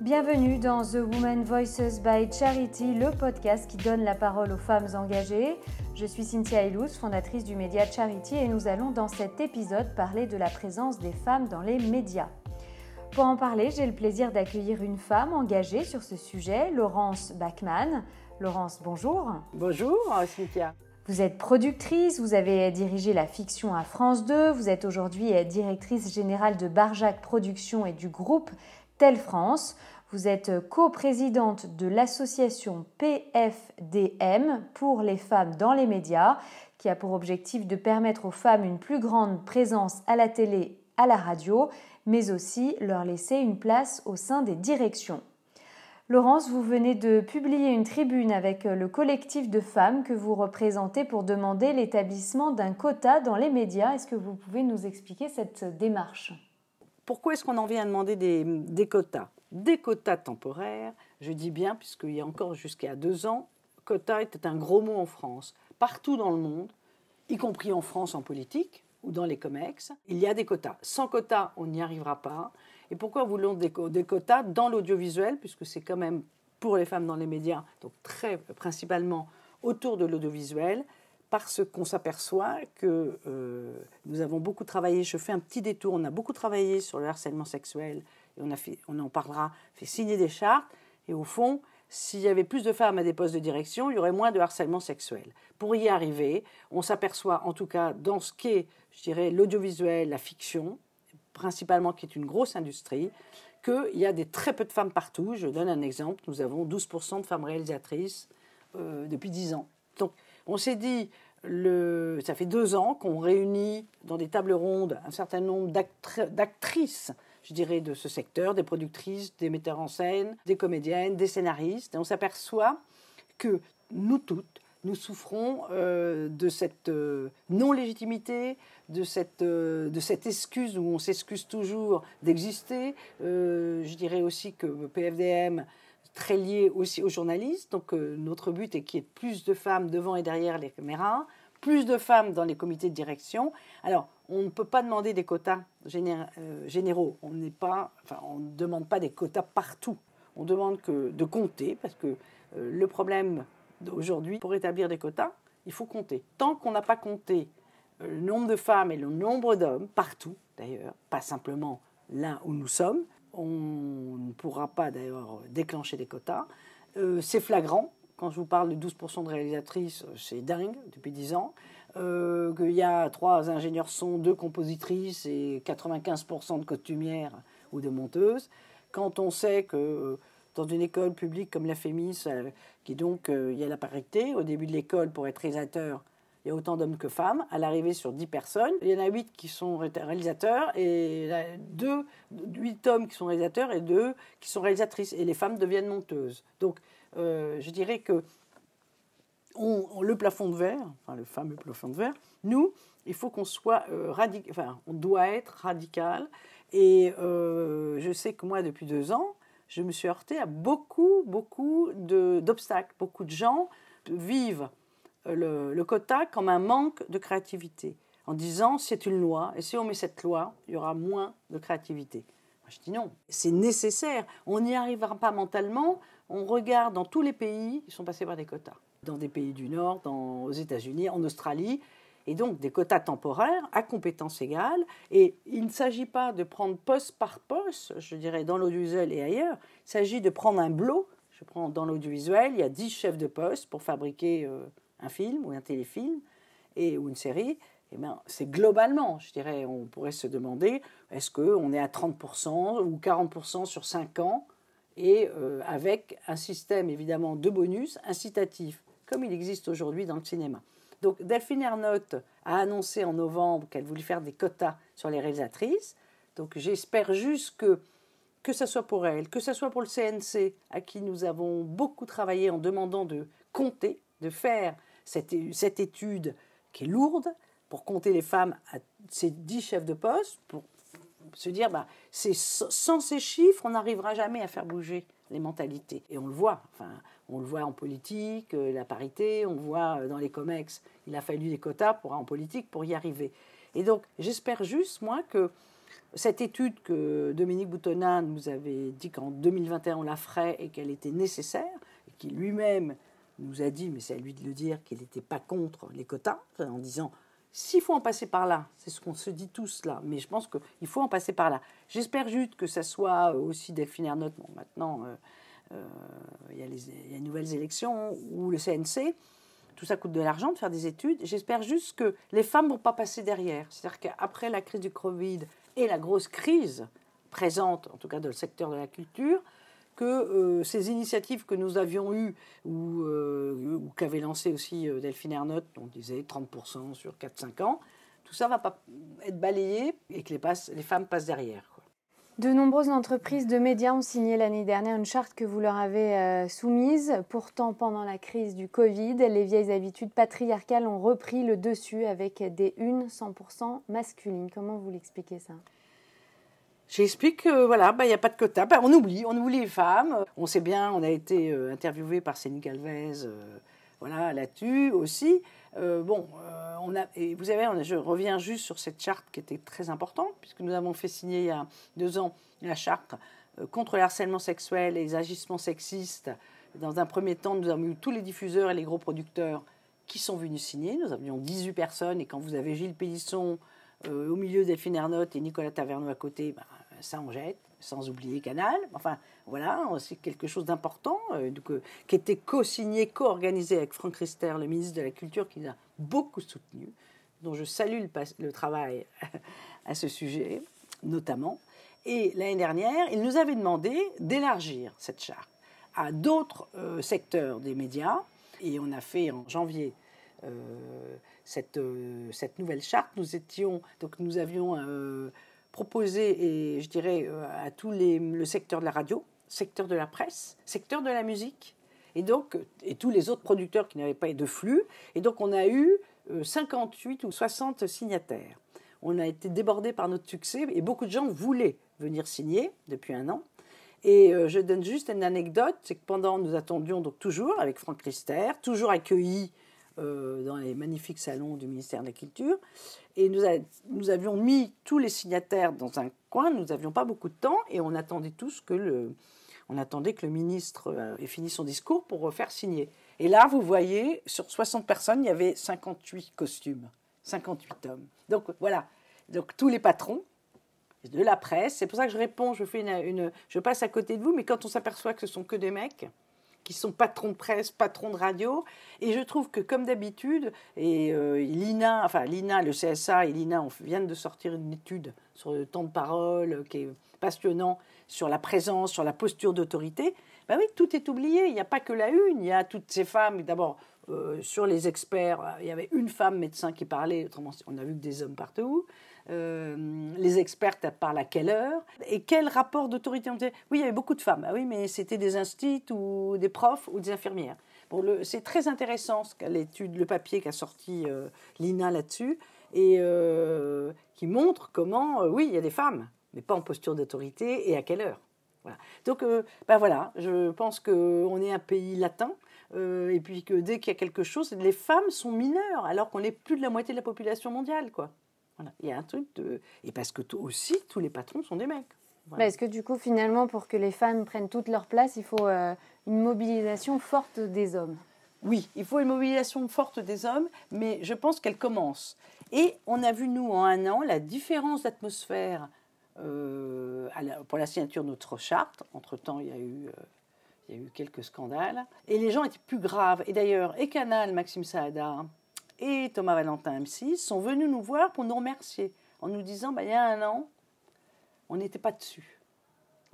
Bienvenue dans The Women Voices by Charity, le podcast qui donne la parole aux femmes engagées. Je suis Cynthia Ilous, fondatrice du média Charity, et nous allons dans cet épisode parler de la présence des femmes dans les médias. Pour en parler, j'ai le plaisir d'accueillir une femme engagée sur ce sujet, Laurence Bachmann. Laurence, bonjour. Bonjour Cynthia. Vous êtes productrice, vous avez dirigé la fiction à France 2, vous êtes aujourd'hui directrice générale de Barjac Productions et du groupe Tel France. Vous êtes coprésidente de l'association PFDM pour les femmes dans les médias, qui a pour objectif de permettre aux femmes une plus grande présence à la télé, à la radio, mais aussi leur laisser une place au sein des directions. Laurence, vous venez de publier une tribune avec le collectif de femmes que vous représentez pour demander l'établissement d'un quota dans les médias. Est-ce que vous pouvez nous expliquer cette démarche? Pourquoi est-ce qu'on en vient à demander des, quotas? Des quotas temporaires, je dis bien, puisqu'il y a encore jusqu'à deux ans, quota était un gros mot en France. Partout dans le monde, y compris en France en politique ou dans les COMEX, il y a des quotas. Sans quotas, on n'y arrivera pas. Et pourquoi voulons des, des quotas dans l'audiovisuel, puisque c'est quand même pour les femmes dans les médias, donc très principalement autour de l'audiovisuel, parce qu'on s'aperçoit que euh, nous avons beaucoup travaillé, je fais un petit détour, on a beaucoup travaillé sur le harcèlement sexuel, on, a fait, on en parlera, fait signer des chartes, et au fond, s'il y avait plus de femmes à des postes de direction, il y aurait moins de harcèlement sexuel. Pour y arriver, on s'aperçoit en tout cas dans ce qu'est, je dirais, l'audiovisuel, la fiction, principalement qui est une grosse industrie, qu'il y a des très peu de femmes partout. Je donne un exemple, nous avons 12% de femmes réalisatrices euh, depuis 10 ans. Donc on s'est dit, ça fait deux ans qu'on réunit dans des tables rondes un certain nombre d'actrices, je dirais, de ce secteur, des productrices, des metteurs en scène, des comédiennes, des scénaristes, et on s'aperçoit que nous toutes, nous souffrons euh, de cette euh, non-légitimité, de euh, de cette excuse où on s'excuse toujours d'exister. je dirais aussi que PFDM très lié aussi aux journalistes. Donc notre but est qu'il y ait plus de femmes devant et derrière les caméras, plus de femmes dans les comités de direction. Alors, on ne peut pas demander des quotas généraux. On n'est pas, enfin, on ne demande pas des quotas partout. On demande que de compter parce que le problème Aujourd'hui, pour établir des quotas, il faut compter. Tant qu'on n'a pas compté euh, le nombre de femmes et le nombre d'hommes, partout d'ailleurs, pas simplement là où nous sommes, on ne pourra pas d'ailleurs déclencher des quotas. Euh, c'est flagrant. Quand je vous parle de 12% de réalisatrices, c'est dingue depuis 10 ans. Euh, qu'il y a trois ingénieurs son, deux compositrices et 95% de costumières ou de monteuses. Quand on sait que dans une école publique comme la FEMIS, euh, qui donc, euh, il y a la parité. Au début de l'école, pour être réalisateur, il y a autant d'hommes que femmes. À l'arrivée, sur 10 personnes, il y en a 8 qui sont réalisateurs et 2, 8 hommes qui sont réalisateurs et 2 qui sont réalisatrices. Et les femmes deviennent monteuses. Donc, euh, je dirais que le plafond de verre, enfin le fameux plafond de verre, nous, il faut qu'on soit radical, enfin, on doit être radical. Et je sais que moi, depuis deux ans, je me suis heurtée à beaucoup, beaucoup d'obstacles. Beaucoup de gens vivent euh, le, quota comme un manque de créativité, en disant c'est une loi, et si on met cette loi, il y aura moins de créativité. Je dis non, c'est nécessaire. On n'y arrivera pas mentalement. On regarde dans tous les pays, ils sont passés par des quotas. Dans des pays du Nord, dans, aux États-Unis, en Australie, et donc des quotas temporaires à compétences égales. Et il ne s'agit pas de prendre poste par poste, je dirais, dans l'audiovisuel et ailleurs. Il s'agit de prendre un blot. Je prends dans l'audiovisuel, il y a 10 chefs de poste pour fabriquer euh, un film ou un téléfilm et, ou une série. Eh bien, c'est globalement, je dirais, on pourrait se demander, est-ce qu'on est à 30% ou 40% sur 5 ans et euh, avec un système évidemment de bonus incitatif, comme il existe aujourd'hui dans le cinéma. Donc Delphine Ernotte a annoncé en novembre qu'elle voulait faire des quotas sur les réalisatrices. Donc j'espère juste que que ce soit pour elle, que ce soit pour le CNC, à qui nous avons beaucoup travaillé en demandant de compter, de faire cette, cette étude qui est lourde, pour compter les femmes à ces dix chefs de poste, pour se dire, bah, sans ces chiffres, on n'arrivera jamais à faire bouger les mentalités. Et on le voit, enfin, on le voit en politique, euh, la parité, on le voit euh, dans les COMEX. Il a fallu des quotas pour, en politique pour y arriver. Et donc, j'espère juste, moi, que cette étude que Dominique Boutonin nous avait dit qu'en 2021 on la ferait et qu'elle était nécessaire, et qui lui-même nous a dit, mais c'est à lui de le dire, qu'il n'était pas contre les quotas, en disant s'il faut en passer par là, c'est ce qu'on se dit tous là, mais je pense qu'il faut en passer par là. J'espère juste que ça soit aussi Delphine Ernotte. Bon, maintenant, euh, euh, il y, a les, nouvelles élections ou le CNC. Tout ça coûte de l'argent de faire des études. J'espère juste que les femmes ne vont pas passer derrière. C'est-à-dire qu'après la crise du Covid et la grosse crise présente, en tout cas dans le secteur de la culture, que euh, ces initiatives que nous avions eues, ou, euh, qu'avait lancé aussi euh, Delphine Ernotte, on disait 30% sur 4-5 ans, tout ça va pas être balayé et que les, les femmes passent derrière. De nombreuses entreprises de médias ont signé l'année dernière une charte que vous leur avez soumise. Pourtant, pendant la crise du Covid, les vieilles habitudes patriarcales ont repris le dessus avec des unes 100% masculines. Comment vous l'expliquez ça? J'explique que voilà, bah, il n'y a pas de quota. Bah, on oublie, on oublie les femmes. On sait bien, on a été euh, interviewé par Céline Galvez, euh, voilà, là-dessus aussi. Euh, bon, on a, et vous savez, je reviens juste sur cette charte qui était très importante, puisque nous avons fait signer il y a deux ans la charte contre le harcèlement sexuel et les agissements sexistes. Dans un premier temps, nous avons eu tous les diffuseurs et les gros producteurs qui sont venus signer. Nous avions 18 personnes, et quand vous avez Gilles Pélisson, au milieu Delphine Ernotte et Nicolas Taverneau à côté, bah, ça on jette, sans oublier Canal. Enfin, voilà, c'est quelque chose d'important, euh, qui était co-signé, co-organisé avec Franck Rister, le ministre de la Culture, qui nous a beaucoup soutenu, dont je salue le, travail à ce sujet, notamment. Et l'année dernière, il nous avait demandé d'élargir cette charte à d'autres euh, secteurs des médias. Et on a fait en janvier euh, cette, cette nouvelle charte. Nous étions, donc nous avions proposer, et je dirais, euh, à tout les, le secteur de la radio, secteur de la presse, secteur de la musique, et donc, et tous les autres producteurs qui n'avaient pas de flux. Et donc, on a eu 58 euh, ou 60 signataires. On a été débordé par notre succès et beaucoup de gens voulaient venir signer depuis un an. Et euh, je donne juste une anecdote, c'est que pendant, nous attendions donc toujours avec Franck Rister, toujours accueillis dans les magnifiques salons du ministère de la Culture, et nous, nous, avions mis tous les signataires dans un coin, nous n'avions pas beaucoup de temps et on attendait tous que le, on attendait que le ministre euh, ait fini son discours pour faire signer. Et là, vous voyez, sur 60 personnes, il y avait 58 costumes, 58 hommes. Donc voilà, donc tous les patrons de la presse, c'est pour ça que je réponds, je, fais une, je passe à côté de vous, mais quand on s'aperçoit que ce sont que des mecs, qui sont patrons de presse, patrons de radio. Et je trouve que, comme d'habitude, et euh, l'INA, enfin l'INA, le CSA et l'INA viennent de sortir une étude sur le temps de parole euh, qui est passionnant, sur la présence, sur la posture d'autorité. Ben oui, tout est oublié. Il n'y a pas que la une. Il y a toutes ces femmes. D'abord, euh, sur les experts, il y avait une femme médecin qui parlait. Autrement, on a vu que des hommes partout. Euh, les expertes parlent à quelle heure et quel rapport d'autorité Oui, il y avait beaucoup de femmes. Ah oui, mais c'était des instituts ou des profs ou des infirmières. Bon, c'est très intéressant ce l'étude, le papier qu'a sorti euh, Lina là-dessus et euh, qui montre comment, oui, il y a des femmes, mais pas en posture d'autorité et à quelle heure. Voilà. Donc, ben voilà, je pense qu'on est un pays latin. et puis que dès qu'il y a quelque chose, les femmes sont mineures, alors qu'on est plus de la moitié de la population mondiale, quoi. Il y a un truc de. Et parce que aussi, tous les patrons sont des mecs. Est-ce que du coup, finalement, pour que les femmes prennent toute leur place, il faut euh, une mobilisation forte des hommes? Oui, il faut une mobilisation forte des hommes, mais je pense qu'elle commence. Et on a vu, nous, en un an, la différence d'atmosphère euh, pour la signature de notre charte. Entre-temps, il y a eu. Euh, il y a eu quelques scandales. Et les gens étaient plus graves. Et d'ailleurs, et Canal, Maxime Saada, et Thomas Valentin M6 sont venus nous voir pour nous remercier en nous disant bah, il y a un an, on n'était pas dessus.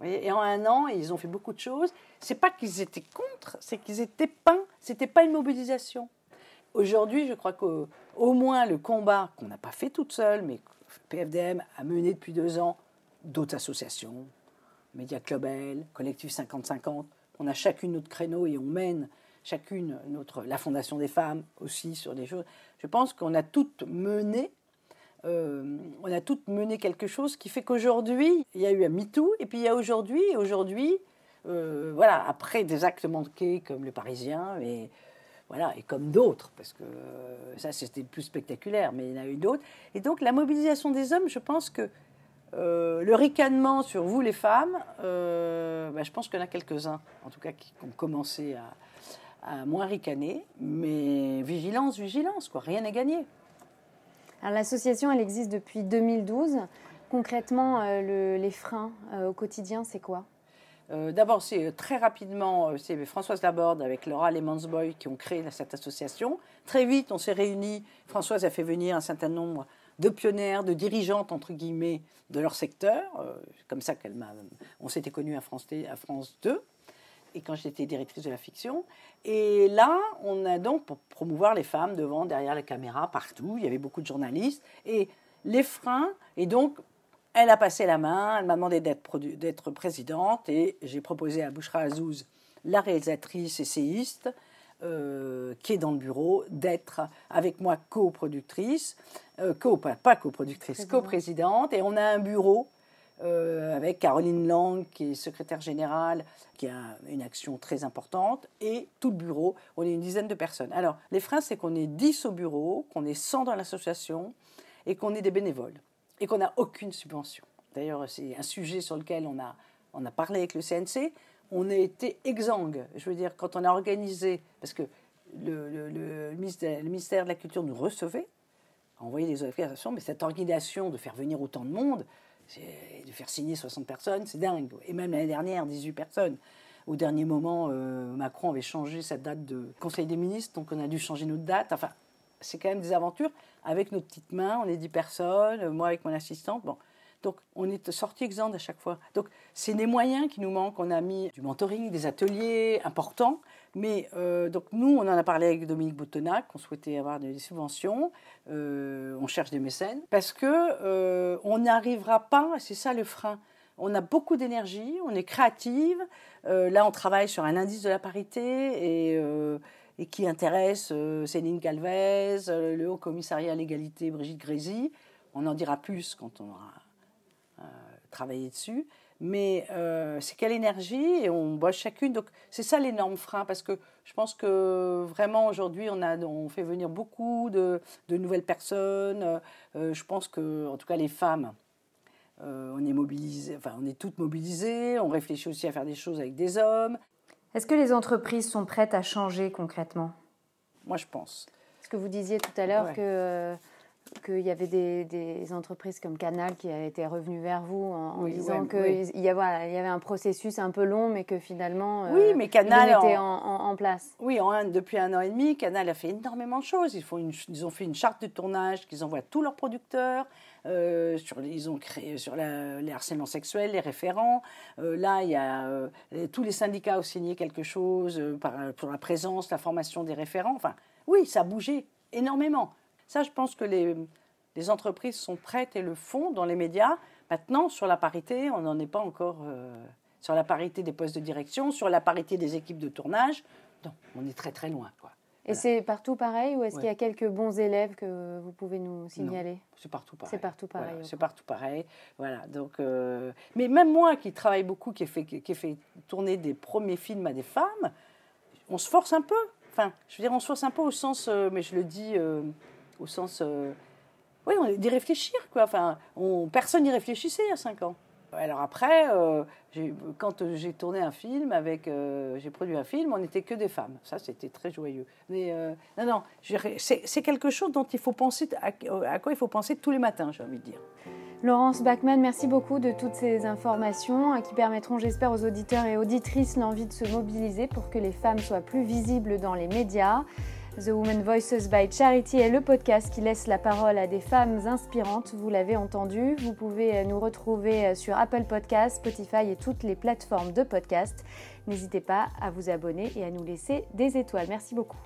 et en un an, ils ont fait beaucoup de choses. C'est pas qu'ils étaient contre, c'est qu'ils étaient pas, c'était pas une mobilisation. Aujourd'hui, je crois qu'au moins le combat qu'on n'a pas fait toute seule, mais PFDM a mené depuis deux ans, d'autres associations, Média Club Collectif 50-50, on a chacune notre créneau et on mène chacune notre, la Fondation des femmes aussi sur des choses. Je pense qu'on a toutes mené, euh, on a toutes mené quelque chose qui fait qu'aujourd'hui, il y a eu un MeToo, et puis il y a aujourd'hui, aujourd'hui, euh, voilà, après des actes manqués comme le Parisien, et voilà, et comme d'autres, parce que euh, ça c'était plus spectaculaire, mais il y en a eu d'autres. Et donc la mobilisation des hommes, je pense que le ricanement sur vous les femmes, bah, je pense qu'il y en a quelques-uns, en tout cas, qui ont commencé à, à moins ricaner. Mais vigilance, vigilance, quoi. Rien n'est gagné. Alors l'association, elle existe depuis 2012. Concrètement, euh, les freins au quotidien, c'est quoi? D'abord, c'est très rapidement, c'est Françoise Laborde avec Laura Lemansboy qui ont créé cette association. Très vite, on s'est réunis. Françoise a fait venir un certain nombre de pionnières, de dirigeantes, entre guillemets, de leur secteur. Euh, comme ça qu'elle m'a, on s'était connus à France, à France 2, et quand j'étais directrice de la fiction. Et là, on a donc, pour promouvoir les femmes devant, derrière la caméra, partout, il y avait beaucoup de journalistes, et les freins, et donc, elle a passé la main, elle m'a demandé d'être, présidente, et j'ai proposé à Bouchra Azouz, la réalisatrice essayiste, euh, qui est dans le bureau, d'être avec moi coproductrice, euh, co, pas coproductrice, coprésidente, et on a un bureau euh, avec Caroline Lang, qui est secrétaire générale, qui a une action très importante, et tout le bureau, on est une dizaine de personnes. Alors, les freins, c'est qu'on est 10 au bureau, qu'on est 100 dans l'association, et qu'on est des bénévoles, et qu'on n'a aucune subvention. D'ailleurs, c'est un sujet sur lequel on a, on a parlé avec le CNC on a été exsangue. Je veux dire, quand on a organisé, parce que le, ministère, de la Culture nous recevait, a envoyé des organisations, mais cette organisation de faire venir autant de monde, de faire signer 60 personnes, c'est dingue. Et même l'année dernière, 18 personnes. Au dernier moment, euh, Macron avait changé sa date de Conseil des ministres, donc on a dû changer notre date. Enfin, c'est quand même des aventures. Avec nos petites mains, on est 10 personnes, moi avec mon assistante. Bon, donc, on est sorti exempt à chaque fois. Donc, c'est des moyens qui nous manquent. On a mis du mentoring, des ateliers importants. Mais euh, donc, nous, on en a parlé avec Dominique Boutonnac, on souhaitait avoir des subventions. Euh, on cherche des mécènes. Parce que euh, on n'arrivera pas, c'est ça le frein. On a beaucoup d'énergie, on est créative. là, on travaille sur un indice de la parité et qui intéresse Céline Calvez, le Haut Commissariat à l'égalité Brigitte Grézy. On en dira plus quand on aura euh, travailler dessus. Mais euh, c'est quelle énergie et on bosse chacune. Donc c'est ça l'énorme frein parce que je pense que vraiment aujourd'hui on, a, on fait venir beaucoup de, de nouvelles personnes. Euh, je pense que en tout cas les femmes, on est mobilisées, enfin on est toutes mobilisées. On réfléchit aussi à faire des choses avec des hommes. Est-ce que les entreprises sont prêtes à changer concrètement? Moi je pense. Ce que vous disiez tout à l'heure que qu'il y avait des, entreprises comme Canal qui étaient revenues vers vous en, disant qu'il y, avait, un processus un peu long, mais que finalement, euh, oui, mais Canal était en, place. Oui, depuis un an et demi, Canal a fait énormément de choses. Ils, font ils ont fait une charte de tournage qu'ils envoient à tous leurs producteurs. Euh, sur, ils ont créé sur les harcèlements sexuels, les référents. Euh, là, il y a tous les syndicats ont signé quelque chose pour la présence, la formation des référents. Enfin, oui, ça a bougé énormément. Ça, je pense que les, entreprises sont prêtes et le font dans les médias. Maintenant, sur la parité, on n'en est pas encore. Euh, sur la parité des postes de direction, sur la parité des équipes de tournage, non, on est très très loin. Quoi. Et c'est partout pareil ou est-ce qu'il y a quelques bons élèves que vous pouvez nous signaler? C'est partout pareil. C'est partout pareil. c'est partout pareil. Voilà. Donc, euh, mais même moi qui travaille beaucoup, qui ai, fait, qui fait tourner des premiers films à des femmes, on se force un peu. Enfin, je veux dire, on se force un peu au sens, euh, mais je le dis au sens. Euh, oui, d'y réfléchir, quoi. Enfin, on, personne n'y réfléchissait il y a cinq ans. Alors après, euh, quand j'ai tourné un film avec, euh, j'ai produit un film, on n'était que des femmes. Ça, c'était très joyeux. Mais non, non, c'est quelque chose dont il faut penser, à, à, quoi il faut penser tous les matins, j'ai envie de dire. Laurence Bachmann, merci beaucoup de toutes ces informations qui permettront, j'espère, aux auditeurs et auditrices l'envie de se mobiliser pour que les femmes soient plus visibles dans les médias. The Women Voices by Charity est le podcast qui laisse la parole à des femmes inspirantes. Vous l'avez entendu, vous pouvez nous retrouver sur Apple Podcasts, Spotify et toutes les plateformes de podcast. N'hésitez pas à vous abonner et à nous laisser des étoiles. Merci beaucoup.